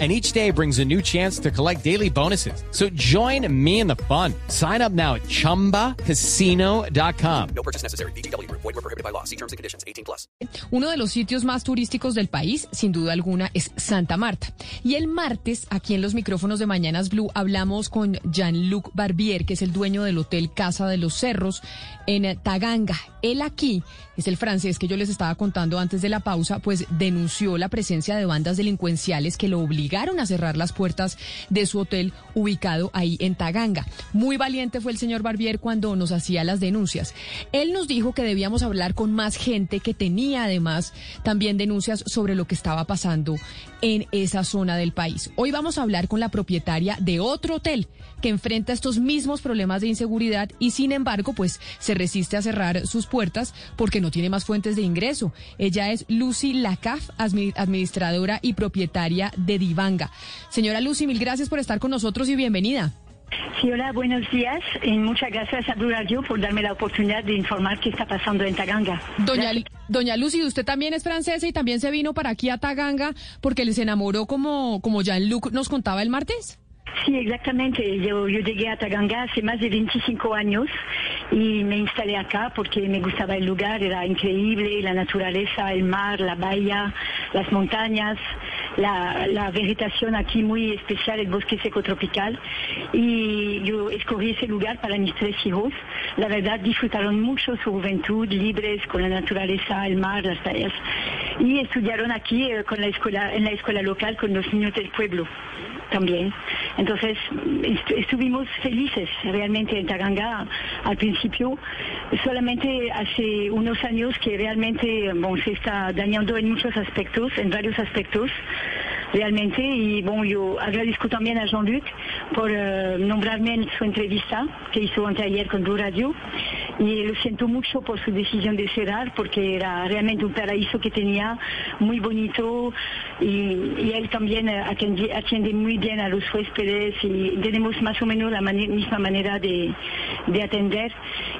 and each day brings a new chance to collect daily bonuses. So join me in the fun. Sign up now at ChumbaCasino.com. No purchase necessary. BGW. Void were prohibited by law. See terms and conditions. 18 plus. Uno de los sitios más turísticos del país, sin duda alguna, es Santa Marta. Y el martes, aquí en los micrófonos de Mañanas Blue, hablamos con Jean-Luc Barbier, que es el dueño del Hotel Casa de los Cerros en Taganga. Él aquí, es el francés que yo les estaba contando antes de la pausa, pues denunció la presencia de bandas delincuenciales que lo obligaron a cerrar las puertas de su hotel ubicado ahí en Taganga. Muy valiente fue el señor Barbier cuando nos hacía las denuncias. Él nos dijo que debíamos hablar con más gente que tenía además también denuncias sobre lo que estaba pasando en esa zona del país. Hoy vamos a hablar con la propietaria de otro hotel que enfrenta estos mismos problemas de inseguridad y sin embargo pues se resiste a cerrar sus puertas porque no tiene más fuentes de ingreso. Ella es Lucy Lacaf, administradora y propietaria de Divanga. Señora Lucy, mil gracias por estar con nosotros y bienvenida. Sí, hola, buenos días y muchas gracias a Blue Radio por darme la oportunidad de informar qué está pasando en Taganga. Doña, doña Lucy, usted también es francesa y también se vino para aquí a Taganga porque les enamoró como, como Jean-Luc nos contaba el martes. Sí, exactamente. Yo, llegué a Taganga hace más de 25 años y me instalé acá porque me gustaba el lugar, era increíble, la naturaleza, el mar, la bahía, las montañas, la, vegetación aquí muy especial, el bosque seco tropical. Y yo escogí ese lugar para mis tres hijos. La verdad, disfrutaron mucho su juventud, libres con la naturaleza, el mar, las bahías. Y estudiaron aquí eh, con la escuela, en la escuela local con los niños del pueblo también. Entonces estuvimos felices realmente en Taganga al principio. Solamente hace unos años que realmente se está dañando en muchos aspectos, en varios aspectos realmente. Y bueno, yo agradezco también a Jean-Luc por uh, nombrarme en su entrevista que hizo anteayer con Blue Radio. Y lo siento mucho por su decisión de cerrar porque era realmente un paraíso que tenía muy bonito y, él también atiende, atiende, muy bien a los huéspedes y tenemos más o menos la mani misma manera de, de, atender.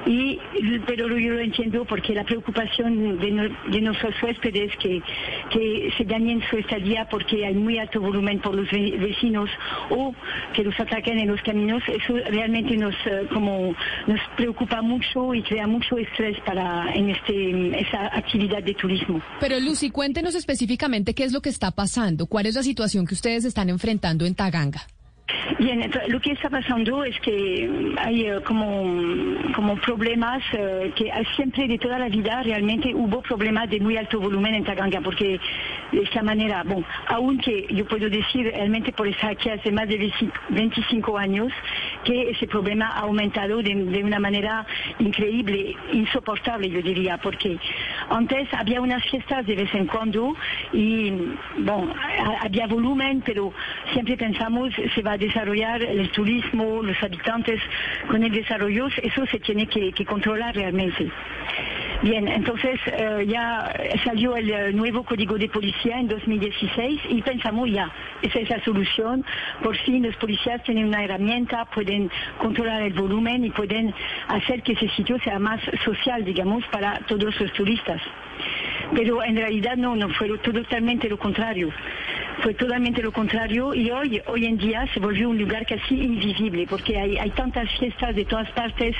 Y, pero yo lo entiendo porque la preocupación de, nuestros huéspedes que, que se dañen su estadía porque hay muy alto volumen por los vecinos o que los ataquen en los caminos, eso realmente nos, uh, como, nos preocupa mucho y crea mucho estrés para en este esa actividad de turismo. Pero Lucy, cuéntenos específicamente qué es lo que está pasando, cuál es la situación que ustedes están enfrentando en Taganga. Bien, lo que está pasando es que hay uh, como, como problemas uh, que siempre de toda la vida realmente hubo problemas de muy alto volumen en Taganga, porque de esta manera, bon, aunque yo puedo decir realmente por estar aquí hace más de 25 años que ese problema ha aumentado de, de una manera increíble, insoportable yo diría, porque antes había unas fiestas de vez en cuando y bon, había volumen, pero siempre pensamos se va a desarrollar el turismo, los habitantes con el desarrollo, eso se tiene que, controlar realmente. Bien, entonces uh, ya salió el uh, nuevo código de policía en 2016 y pensamos ya, esa es la solución. Por fin los policías tienen una herramienta, pueden controlar el volumen y pueden hacer que ese sitio sea más social, digamos, para todos los turistas. Pero en realidad no, no fue totalmente lo contrario fue totalmente lo contrario y hoy, hoy en día se volvió un lugar casi invisible porque hay, tantas fiestas de todas partes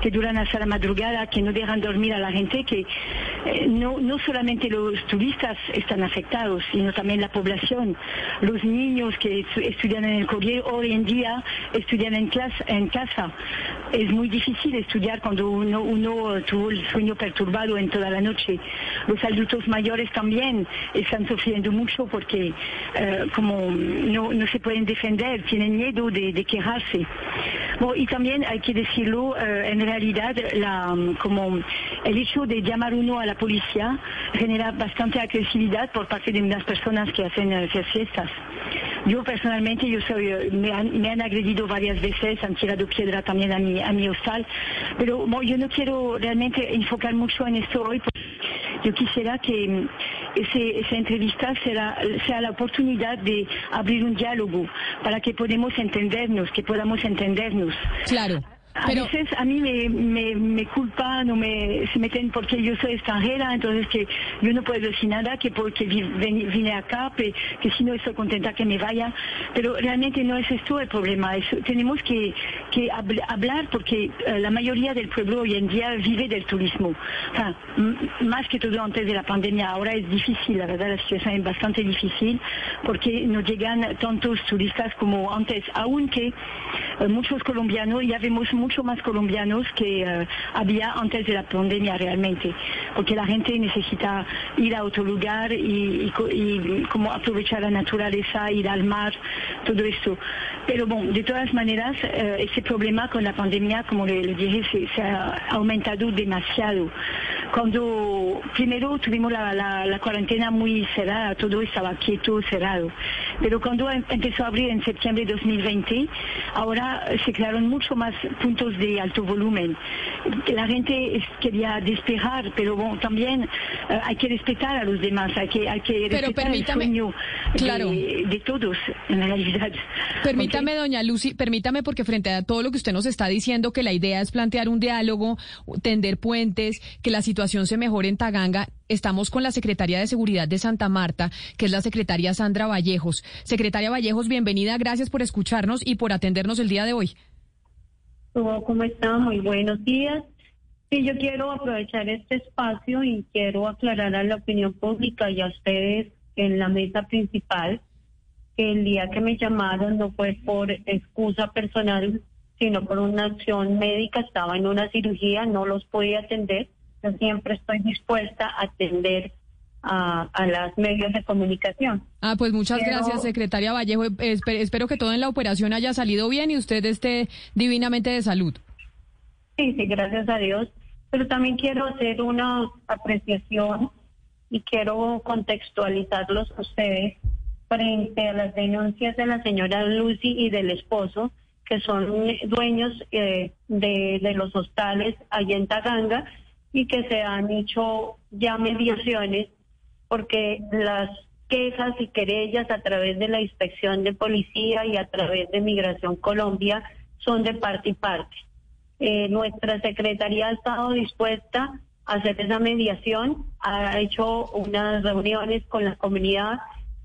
que duran hasta la madrugada, que no dejan dormir a la gente, que eh, no, no solamente los turistas están afectados, sino también la población. Los niños que estudian en el colegio hoy en día estudian en, clase, en casa. Es muy difícil estudiar cuando uno, uno tuvo el sueño perturbado en toda la noche. Los adultos mayores también están sufriendo mucho porque Uh, como no, no, se pueden defender, tienen miedo de, de quejarse. Bueno, y también hay que decirlo, uh, en realidad, la, como el hecho de llamar uno a la policía genera bastante agresividad por parte de unas personas que hacen uh, fiestas. Yo personalmente, yo soy, me han, me han, agredido varias veces, han tirado piedra también a mi, a mi hostal, pero bueno, yo no quiero realmente enfocar mucho en esto hoy. Porque yo quisiera que mm, esa entrevista será, sea la oportunidad de abrir un diálogo para que podamos entendernos, que podamos entendernos. Claro. A Pero, veces a mí me, me, me culpan o me, se meten porque yo soy extranjera, entonces que yo no puedo decir nada, que porque vi- ven- vine acá, pe- que si no estoy contenta que me vaya. Pero realmente no es esto el problema. Es- tenemos que, que habl- hablar porque eh, la mayoría del pueblo hoy en día vive del turismo. M- más que todo antes de la pandemia. Ahora es difícil, la verdad, la situación es bastante difícil porque no llegan tantos turistas como antes, aunque eh, muchos colombianos, ya vemos mucho más colombianos que eh, había antes de la pandemia realmente, porque la gente necesita ir a otro lugar y, y co- y como aprovechar la naturaleza, ir al mar, todo esto. Pero bueno, de todas maneras, eh, ese problema con la pandemia, como le, dije, se ha aumentado demasiado. Cuando primero tuvimos la, la- la cuarentena muy cerrada, todo estaba quieto, cerrado. Pero cuando em- empezó a abrir en septiembre de 2020, ahora se crearon mucho más puntos de alto volumen. La gente quería despejar, pero bueno, también eh, hay que respetar a los demás, hay que, hay que Pero respetar el sueño claro. de, todos, en realidad. Permítame, doña Lucy, permítame, porque frente a todo lo que usted nos está diciendo, que la idea es plantear un diálogo, tender puentes, que la situación se mejore en Taganga, estamos con la Secretaria de Seguridad de Santa Marta, que es la secretaria Sandra Vallejos. Secretaria Vallejos, bienvenida, gracias por escucharnos y por atendernos el día de hoy. Todo, ¿Cómo está? Muy buenos días. Sí, yo quiero aprovechar este espacio y quiero aclarar a la opinión pública y a ustedes en la mesa principal que el día que me llamaron no fue por excusa personal, sino por una acción médica. Estaba en una cirugía, no los pude atender. Yo siempre estoy dispuesta a atender a, a las medios de comunicación. Ah, pues muchas Quiero- gracias, secretaria Vallejo. Eh, espe- espero que todo en la operación haya salido bien y usted esté divinamente de salud. Sí, sí, gracias a Dios. Pero también quiero hacer una apreciación y quiero contextualizarlos a ustedes frente a las denuncias de la señora Lucy y del esposo, que son dueños eh, de, de los hostales allá en Taganga y que se han hecho ya mediaciones porque las quejas y querellas a través de la inspección de policía y a través de Migración Colombia son de parte y parte. Eh, nuestra secretaría ha estado dispuesta a hacer esa mediación, ha hecho unas reuniones con la comunidad,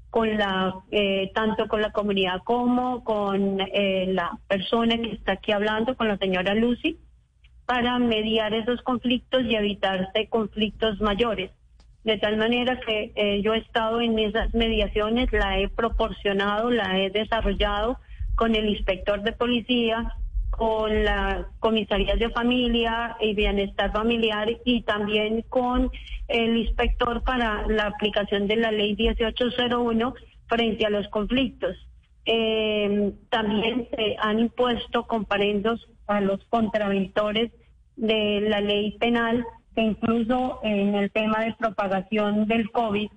con la eh, tanto con la comunidad como con eh, la persona que está aquí hablando, con la señora Lucy, para mediar esos conflictos y evitarse conflictos mayores. De tal manera que eh, yo he estado en esas mediaciones, la he proporcionado, la he desarrollado con el inspector de policía, con la comisaría de familia y bienestar familiar y también con el inspector para la aplicación de la ley 1801 frente a los conflictos. Eh, también se han impuesto comparendos a los contraventores de la ley penal, que incluso en el tema de propagación del COVID,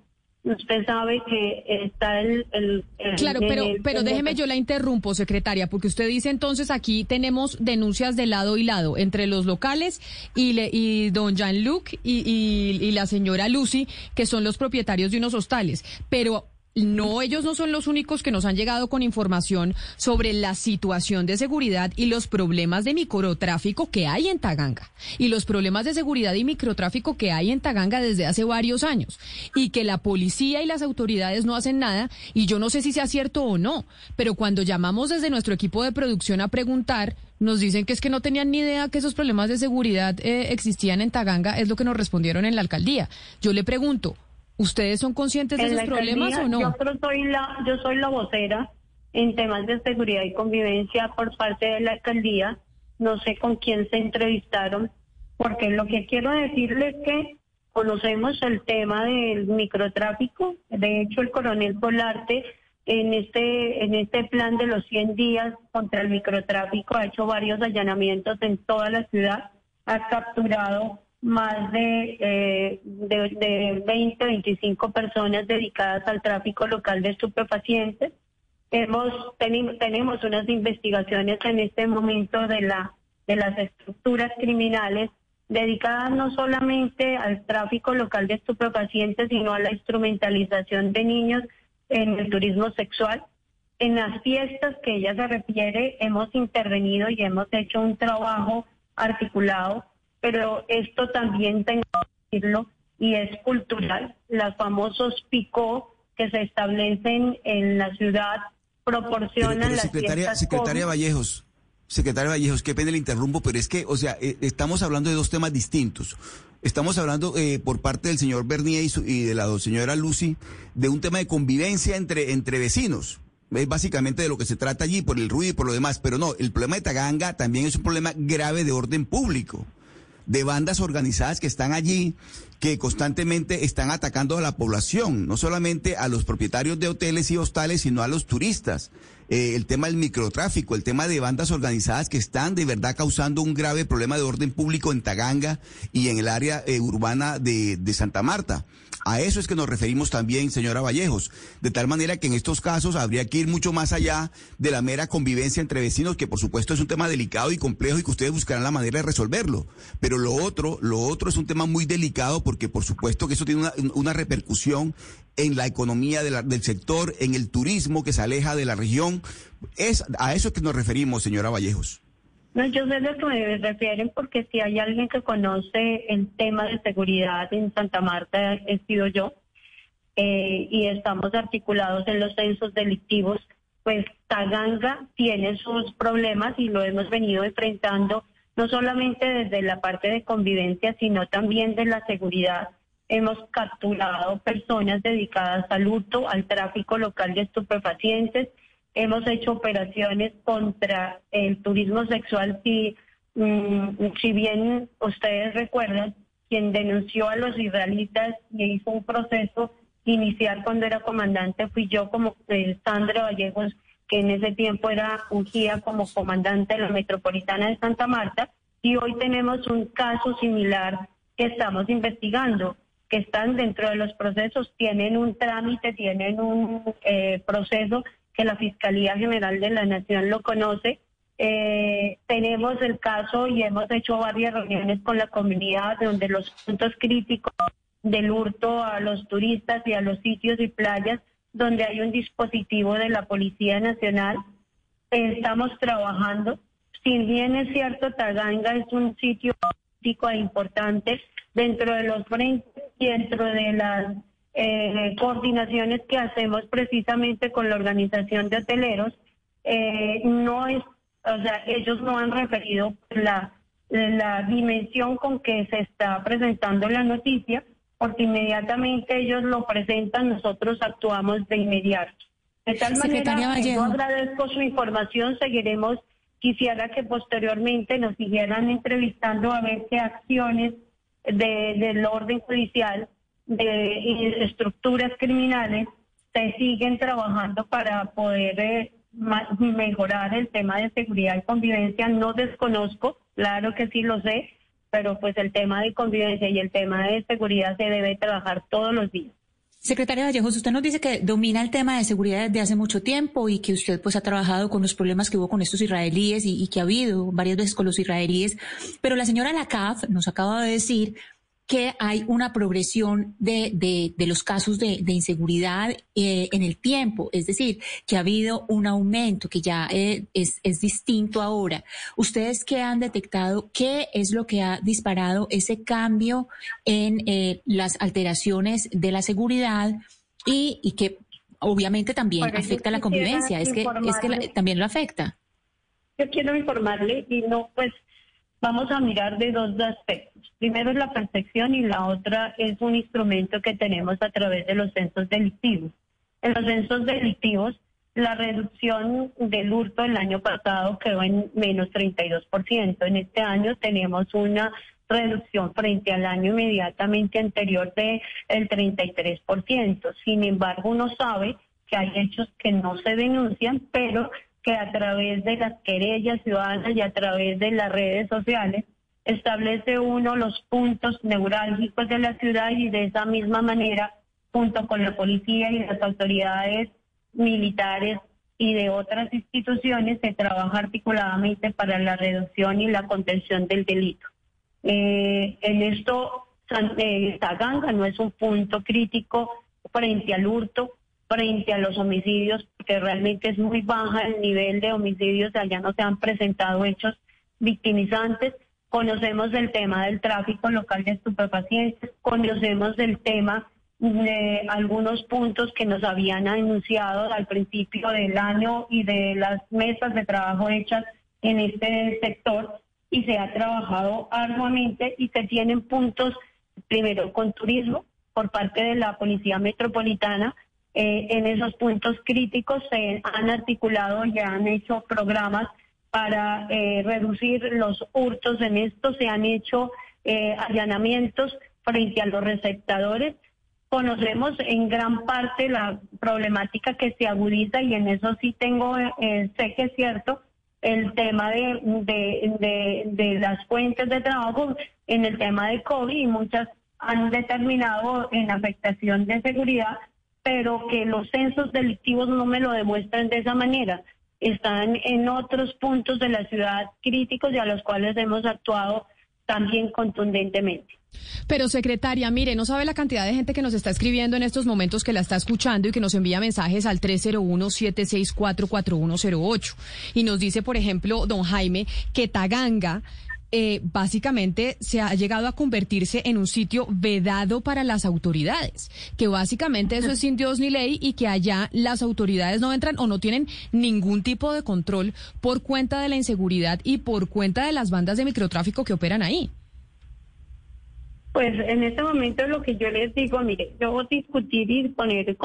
usted sabe que está el... el- el- Claro, pero, el- pero déjeme yo la interrumpo, secretaria, porque usted dice entonces aquí tenemos denuncias de lado y lado entre los locales y, le, y don Jean-Luc y, y, y la señora Lucy, que son los propietarios de unos hostales. Pero no, ellos no son los únicos que nos han llegado con información sobre la situación de seguridad y los problemas de microtráfico que hay en Taganga. Y los problemas de seguridad y microtráfico que hay en Taganga desde hace varios años. Y que la policía y las autoridades no hacen nada. Y yo no sé si sea cierto o no. Pero cuando llamamos desde nuestro equipo de producción a preguntar, nos dicen que es que no tenían ni idea que esos problemas de seguridad eh, existían en Taganga. Es lo que nos respondieron en la alcaldía. Yo le pregunto. ¿Ustedes son conscientes de en esos problemas o no? Yo soy la, yo soy la vocera en temas de seguridad y convivencia por parte de la alcaldía. No sé con quién se entrevistaron, porque lo que quiero decirles es que conocemos el tema del microtráfico. De hecho, el coronel Polarte en este en este plan de los 100 días contra el microtráfico ha hecho varios allanamientos en toda la ciudad, ha capturado más de, eh, de, de 20, 25 personas dedicadas al tráfico local de estupefacientes. Hemos, tenemos unas investigaciones en este momento de, la, de las estructuras criminales dedicadas no solamente al tráfico local de estupefacientes, sino a la instrumentalización de niños en el turismo sexual. En las fiestas que ella se refiere, hemos intervenido y hemos hecho un trabajo articulado, pero esto también tengo que decirlo y es cultural. Los famosos picó que se establecen en la ciudad proporcionan Pero, secretaria, secretaria COVID. Vallejos, secretaria Vallejos, qué pena le interrumpo, pero es que, o sea, eh, estamos hablando de dos temas distintos. Estamos hablando eh, por parte del señor Bernier y, su- y de la señora Lucy de un tema de convivencia entre, entre vecinos. Es básicamente de lo que se trata allí, por el ruido y por lo demás. Pero no, el problema de Taganga también es un problema grave de orden público de bandas organizadas que están allí, que constantemente están atacando a la población, no solamente a los propietarios de hoteles y hostales, sino a los turistas. Eh, el tema del microtráfico, el tema de bandas organizadas que están de verdad causando un grave problema de orden público en Taganga y en el área eh, urbana de, Santa Marta. A eso es que nos referimos también, señora Vallejos. De tal manera que en estos casos habría que ir mucho más allá de la mera convivencia entre vecinos, que por supuesto es un tema delicado y complejo y que ustedes buscarán la manera de resolverlo. Pero lo otro, lo otro es un tema muy delicado porque por supuesto que eso tiene una repercusión en la economía de la- del sector, en el turismo que se aleja de la región. Es a eso es que nos referimos, señora Vallejos. No, yo sé lo que me refieren porque si hay alguien que conoce el tema de seguridad en Santa Marta, he sido yo, eh, y estamos articulados en los censos delictivos, pues Taganga tiene sus problemas y lo hemos venido enfrentando no solamente desde la parte de convivencia, sino también de la seguridad. Hemos capturado personas dedicadas al hurto, al tráfico local de estupefacientes, hemos hecho operaciones contra el turismo sexual. Si, mm, si bien ustedes recuerdan, quien denunció a los israelitas y hizo un proceso inicial cuando era comandante fui yo como eh, Sandra Vallejos, que en ese tiempo era ungida como comandante de la metropolitana de Santa Marta, y hoy tenemos un caso similar que estamos investigando, que están dentro de los procesos, tienen un trámite, tienen un eh, proceso que la Fiscalía General de la Nación lo conoce. Eh, tenemos el caso y hemos hecho varias reuniones con la comunidad donde los puntos críticos del hurto a los turistas y a los sitios y playas donde hay un dispositivo de la Policía Nacional. Estamos trabajando. Si bien es cierto, Taganga es un sitio turístico e importante dentro de los frentes y dentro de las eh, coordinaciones que hacemos precisamente con la organización de hoteleros, eh, no es, o sea, ellos no han referido la, la dimensión con que se está presentando la noticia, porque inmediatamente ellos lo presentan, nosotros actuamos de inmediato. De tal Secretaria manera yo agradezco su información, seguiremos, quisiera que posteriormente nos siguieran entrevistando a ver qué acciones de- del orden judicial, de estructuras criminales, se siguen trabajando para poder eh, mejorar el tema de seguridad y convivencia. No desconozco, claro que sí lo sé, pero pues el tema de convivencia y el tema de seguridad se debe trabajar todos los días. Secretaria Vallejos, usted nos dice que domina el tema de seguridad desde hace mucho tiempo y que usted pues ha trabajado con los problemas que hubo con estos israelíes y, y que ha habido varias veces con los israelíes, pero la señora Lacaf nos acaba de decir que hay una progresión de, de, de los casos de, de inseguridad eh, en el tiempo, es decir, que ha habido un aumento, que ya eh, es, es distinto ahora. ¿Ustedes qué han detectado? ¿Qué es lo que ha disparado ese cambio en eh, las alteraciones de la seguridad y, y que obviamente también afecta la convivencia? Es que, es que la- también lo afecta. Yo quiero informarle y no, pues vamos a mirar de dos aspectos. Primero es la percepción y la otra es un instrumento que tenemos a través de los censos delictivos. En los censos delictivos, la reducción del hurto el año pasado quedó en menos 32%. En este año tenemos una reducción frente al año inmediatamente anterior de el 33%. Sin embargo, uno sabe que hay hechos que no se denuncian, pero que a través de las querellas ciudadanas y a través de las redes sociales establece uno los puntos neurálgicos de la ciudad y de esa misma manera, junto con la policía y las autoridades militares y de otras instituciones, se trabaja articuladamente para la reducción y la contención del delito. Eh, en esto, eh, Taganga no es un punto crítico frente al hurto, frente a los homicidios, porque realmente es muy baja el nivel de homicidios, allá no se han presentado hechos victimizantes. Conocemos el tema del tráfico local de estupefacientes, conocemos el tema de algunos puntos que nos habían anunciado al principio del año y de las mesas de trabajo hechas en este sector y se ha trabajado arduamente y se tienen puntos, primero con turismo por parte de la Policía Metropolitana. Eh, en esos puntos críticos se han articulado y han hecho programas para eh, reducir los hurtos en esto, se han hecho eh, allanamientos frente a los receptadores. Conocemos en gran parte la problemática que se agudiza y en eso sí tengo, eh, sé que es cierto, el tema de, de, de, las fuentes de trabajo en el tema de COVID y muchas han determinado en afectación de seguridad, pero que los censos delictivos no me lo demuestran de esa manera. Están en otros puntos de la ciudad críticos y a los cuales hemos actuado también contundentemente. Pero secretaria, mire, no sabe la cantidad de gente que nos está escribiendo en estos momentos que la está escuchando y que nos envía mensajes al 301-764-4108. Y nos dice, por ejemplo, don Jaime, que Taganga eh, básicamente se ha llegado a convertirse en un sitio vedado para las autoridades, que básicamente eso es sin Dios ni ley y que allá las autoridades no entran o no tienen ningún tipo de control por cuenta de la inseguridad y por cuenta de las bandas de microtráfico que operan ahí. Pues en este momento lo que yo les digo, mire, yo discutir y poner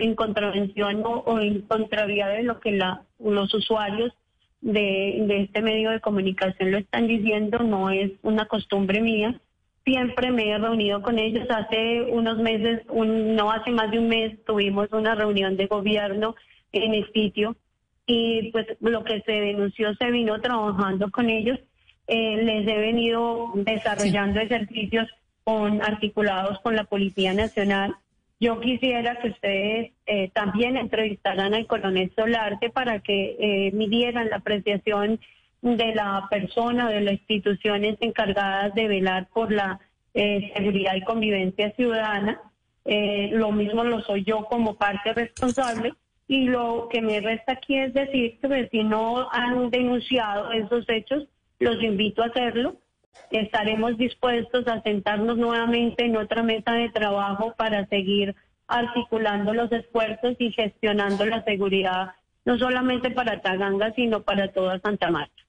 en contravención o, en contravía de lo que la, los usuarios de, este medio de comunicación lo están diciendo no es una costumbre mía. Siempre me he reunido con ellos. Hace unos meses, no hace más de un mes, tuvimos una reunión de gobierno en el sitio y pues lo que se denunció se vino trabajando con ellos. Eh, les he venido desarrollando ejercicios con articulados con la Policía Nacional. Yo quisiera que ustedes eh, también entrevistaran al coronel Solarte para que eh, midieran la apreciación de la persona, de las instituciones encargadas de velar por la eh, seguridad y convivencia ciudadana. Eh, lo mismo lo soy yo como parte responsable. Y lo que me resta aquí es decir que si no han denunciado esos hechos, los invito a hacerlo estaremos dispuestos a sentarnos nuevamente en otra mesa de trabajo para seguir articulando los esfuerzos y gestionando la seguridad, no solamente para Taganga, sino para toda Santa Marta.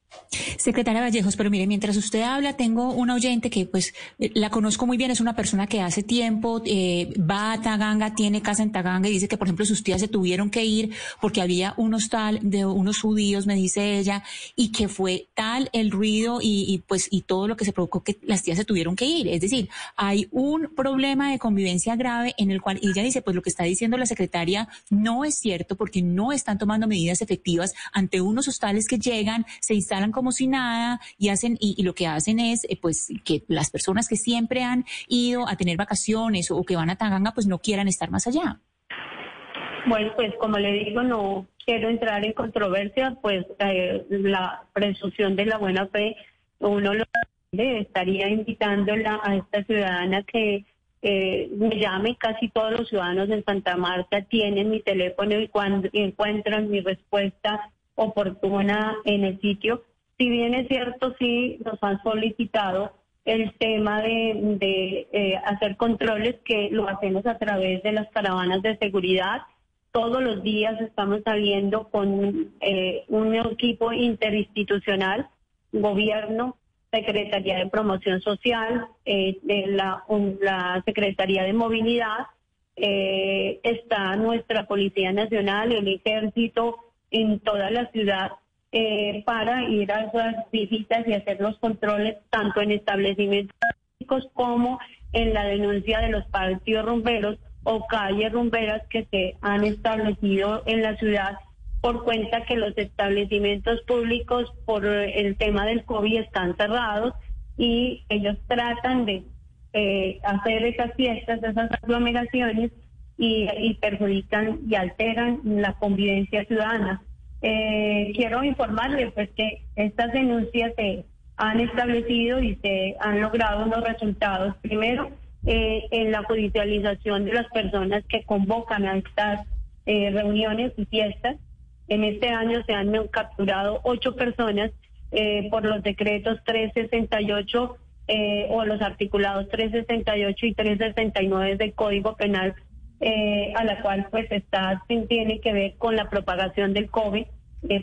Secretaria Vallejos, pero mire, mientras usted habla, tengo una oyente que pues la conozco muy bien, es una persona que hace tiempo eh, va a Taganga, tiene casa en Taganga y dice que, por ejemplo, sus tías se tuvieron que ir porque había un hostal de unos judíos, me dice ella, y que fue tal el ruido y, pues y todo lo que se provocó que las tías se tuvieron que ir. Es decir, hay un problema de convivencia grave en el cual ella dice, pues lo que está diciendo la secretaria no es cierto porque no están tomando medidas efectivas ante unos hostales que llegan, se instalan como si nada y hacen y, lo que hacen es eh, pues que las personas que siempre han ido a tener vacaciones o que van a Taganga pues no quieran estar más allá. Bueno, pues como le digo, no quiero entrar en controversia, pues eh, la presunción de la buena fe, uno lo estaría invitándola a esta ciudadana que eh, me llame, casi todos los ciudadanos en Santa Marta tienen mi teléfono y cuando encuentran mi respuesta oportuna en el sitio, si bien es cierto, sí nos han solicitado el tema de, eh, hacer controles que lo hacemos a través de las caravanas de seguridad. Todos los días estamos saliendo con eh, un equipo interinstitucional, gobierno, Secretaría de Promoción Social, eh, la, la Secretaría de Movilidad, está nuestra Policía Nacional, el Ejército en toda la ciudad eh, para ir a esas visitas y hacer los controles tanto en establecimientos públicos como en la denuncia de los partidos rumberos o calles rumberas que se han establecido en la ciudad por cuenta que los establecimientos públicos por el tema del COVID están cerrados y ellos tratan de eh, hacer esas fiestas, esas aglomeraciones y perjudican y alteran la convivencia ciudadana. Eh, quiero informarle pues que estas denuncias se han establecido y se han logrado unos resultados. Primero, eh, en la judicialización de las personas que convocan a estas eh, reuniones y fiestas. En este año se han capturado ocho personas eh, por los decretos 368 eh, o los articulados 368 y 369 del Código Penal, eh, a la cual pues está tiene que ver con la propagación del COVID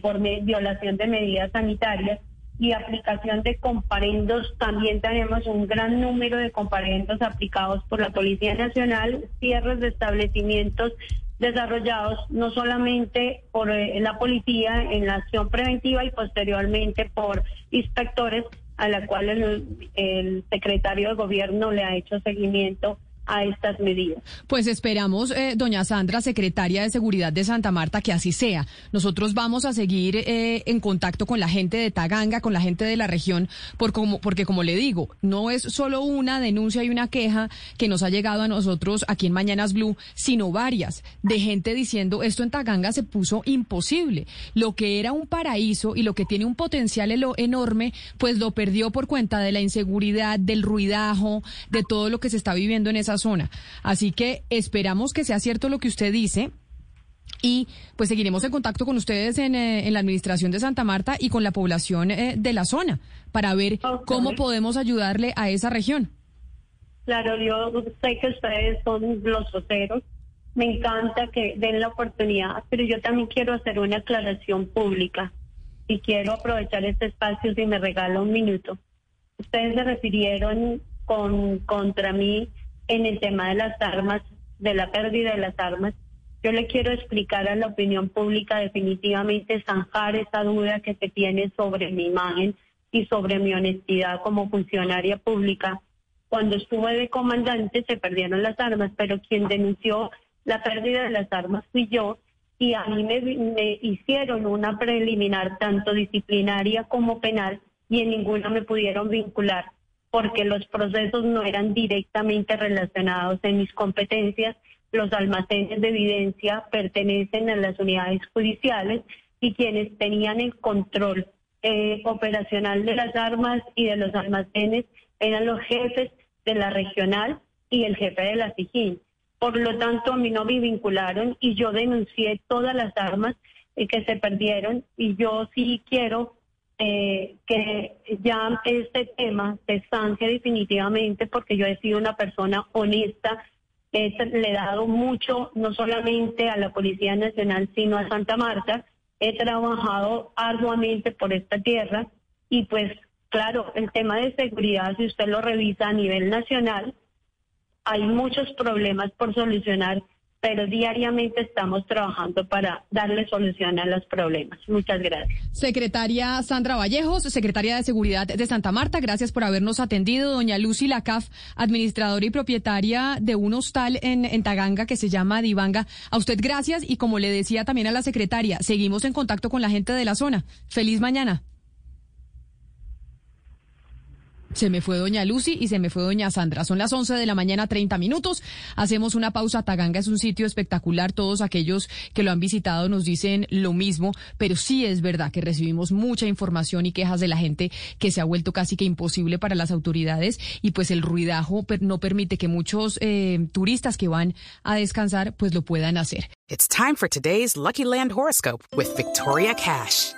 por violación de medidas sanitarias y aplicación de comparendos. También tenemos un gran número de comparendos aplicados por la Policía Nacional, cierres de establecimientos desarrollados no solamente por eh, la policía en la acción preventiva y posteriormente por inspectores a la cual el secretario de gobierno le ha hecho seguimiento a estas medidas. Pues esperamos, eh, doña Sandra, secretaria de Seguridad de Santa Marta, que así sea. Nosotros vamos a seguir eh, en contacto con la gente de Taganga, con la gente de la región, por como, porque como le digo, no es solo una denuncia y una queja que nos ha llegado a nosotros aquí en Mañanas Blue, sino varias de gente diciendo esto en Taganga se puso imposible. Lo que era un paraíso y lo que tiene un potencial enorme, pues lo perdió por cuenta de la inseguridad, del ruidajo, de todo lo que se está viviendo en esa zona. Así que esperamos que sea cierto lo que usted dice. Y pues seguiremos en contacto con ustedes en, eh, la administración de Santa Marta y con la población eh, de la zona para ver cómo podemos ayudarle a esa región. Claro, yo sé que ustedes son los voceros. Me encanta que den la oportunidad, pero yo también quiero hacer una aclaración pública y quiero aprovechar este espacio si me regala un minuto. Ustedes se refirieron con contra mí en el tema de las armas, de la pérdida de las armas, yo le quiero explicar a la opinión pública definitivamente zanjar esa duda que se tiene sobre mi imagen y sobre mi honestidad como funcionaria pública. Cuando estuve de comandante se perdieron las armas, pero quien denunció la pérdida de las armas fui yo y a mí me, me hicieron una preliminar tanto disciplinaria como penal y en ninguna me pudieron vincular porque los procesos no eran directamente relacionados en mis competencias. Los almacenes de evidencia pertenecen a las unidades judiciales y quienes tenían el control eh, operacional de las armas y de los almacenes eran los jefes de la regional y el jefe de la SIGIN. Por lo tanto, a mí no me vincularon y yo denuncié todas las armas eh, que se perdieron y yo sí quiero eh, que ya este tema se estancia definitivamente porque yo he sido una persona honesta, le he dado mucho no solamente a la Policía Nacional, sino a Santa Marta. He trabajado arduamente por esta tierra y pues claro, el tema de seguridad, si usted lo revisa a nivel nacional, hay muchos problemas por solucionar pero diariamente estamos trabajando para darle solución a los problemas. Muchas gracias. Secretaria Sandra Vallejos, secretaria de Seguridad de Santa Marta, gracias por habernos atendido. Doña Lucy Lacaf, administradora y propietaria de un hostal en, en Taganga que se llama Divanga. A usted gracias y como le decía también a la secretaria, seguimos en contacto con la gente de la zona. Feliz mañana. Se me fue doña Lucy y se me fue doña Sandra. Son las 11 de la mañana, 30 minutos. Hacemos una pausa. Taganga es un sitio espectacular. Todos aquellos que lo han visitado nos dicen lo mismo, pero sí es verdad que recibimos mucha información y quejas de la gente que se ha vuelto casi que imposible para las autoridades y pues el ruidajo no permite que muchos eh, turistas que van a descansar pues lo puedan hacer. It's time for today's Lucky Land horoscope with Victoria Cash.